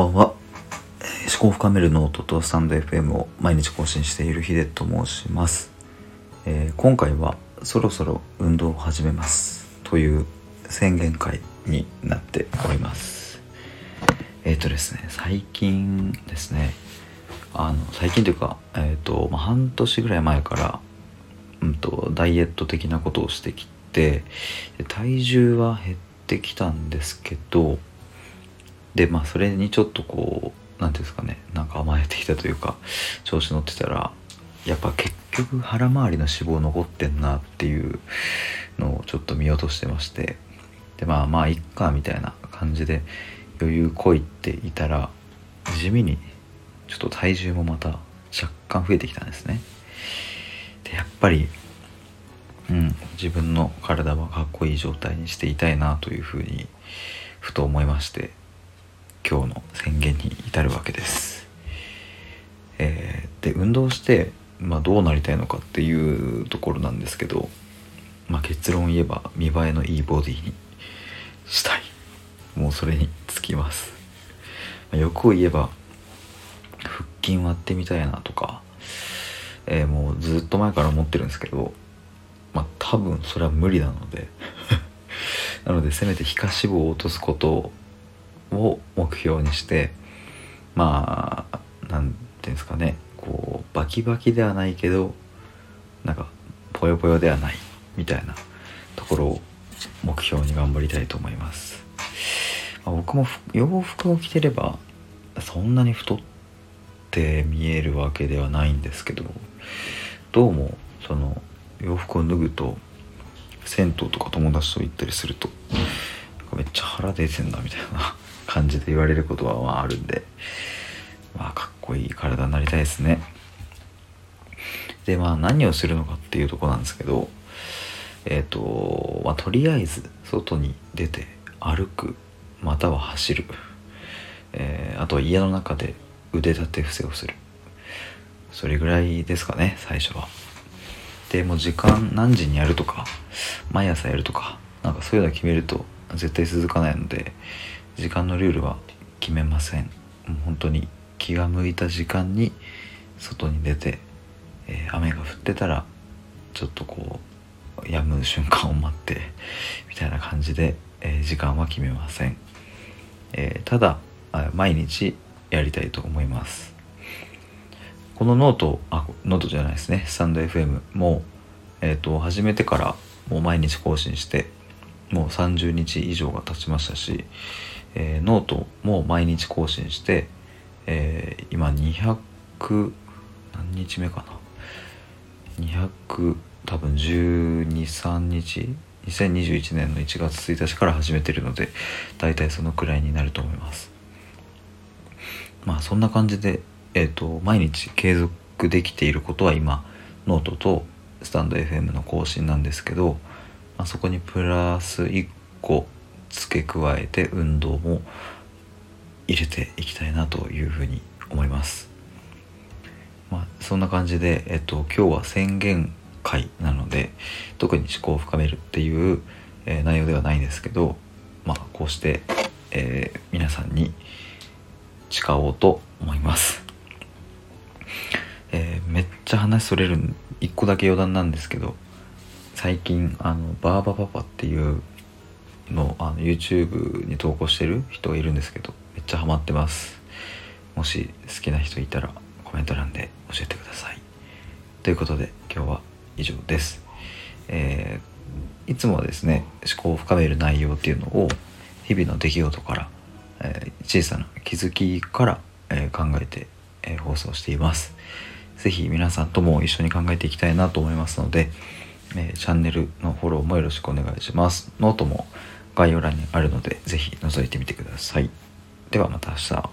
ばんは。思考深めるノートとスタンド FM を毎日更新しているヒデと申します。えー今回はそろそろ運動を始めますという宣言会になっております。えっ、とですね、最近ですね、あの、最近というか、えっ、と、まあ、半年ぐらい前から、うんと、ダイエット的なことをしてきて、体重は減ってきたんですけど、でまあそれにちょっとこう何ていうんですかねなんか甘えてきたというか調子乗ってたらやっぱ結局腹周りの脂肪残ってんなっていうのをちょっと見落としてましてでまあまあいっかみたいな感じで余裕こいっていたら地味にちょっと体重もまた若干増えてきたんですね。でやっぱりうん自分の体はかっこいい状態にしていたいなというふうにふと思いまして。今日の宣言に至るわけです。えーで運動して、まあ、どうなりたいのかっていうところなんですけど、まあ、結論を言えば見栄えのいいボディにしたいもうそれにつきます、まあ欲を言えば腹筋割ってみたいなとか、えーもうずっと前から思ってるんですけどまあ多分それは無理なので なのでせめて皮下脂肪を落とすことを目標にしてまあなんていうんですかねこうバキバキではないけどなんかぽよぽよではないみたいなところを目標に頑張りたいと思います、まあ僕も洋服を着てればそんなに太って見えるわけではないんですけどどうもその洋服を脱ぐと銭湯とか友達と行ったりするとめっちゃ腹出てんだみたいな。感じで言われることはまああるんでまあかっこいい体になりたいですね。でまあ何をするのかっていうとこなんですけどえっ、と、まあ、とりあえず外に出て歩くまたは走る、えーあとは家の中で腕立て伏せをする。それぐらいですかね最初は。でもう時間何時にやるとか毎朝やるとかなんかそういうの決めると絶対続かないので時間のルールは決めません。もう本当に気が向いた時間に外に出て、えー雨が降ってたらちょっとこう止む瞬間を待ってみたいな感じで、えー時間は決めません、えーただ毎日やりたいと思います。このノートあノートじゃないですね。スタンド FM もえっ、と始めてからもう毎日更新してもう30日以上が経ちましたし、えーノートも毎日更新して、えー今200何日目かな？200多分123日2021年の1月1日から始めてるので大体そのくらいになると思います。まあそんな感じで、えっと毎日継続できていることは今ノートとスタンド FM の更新なんですけど、まあ、そこにプラス1個付け加えて運動も入れていきたいなというふうに思います。まあ、そんな感じで、えっと、今日は宣言会なので特に思考を深めるっていう、えー内容ではないんですけど、まあ、こうして、えー皆さんに誓おうと思います。えーめっちゃ話それるん一個だけ余談なんですけど最近あのバーバパパっていうのあの YouTube に投稿してる人がいるんですけどめっちゃハマってます。もし好きな人いたらコメント欄で教えてください。ということで今日は以上です、えーいつもはですね思考を深める内容っていうのを日々の出来事から、えー小さな気づきから、えー考えて、えー放送しています。ぜひ皆さんとも一緒に考えていきたいなと思いますので、えチャンネルのフォローもよろしくお願いします。ノートも概要欄にあるので、是非覗いてみてください。ではまた明日。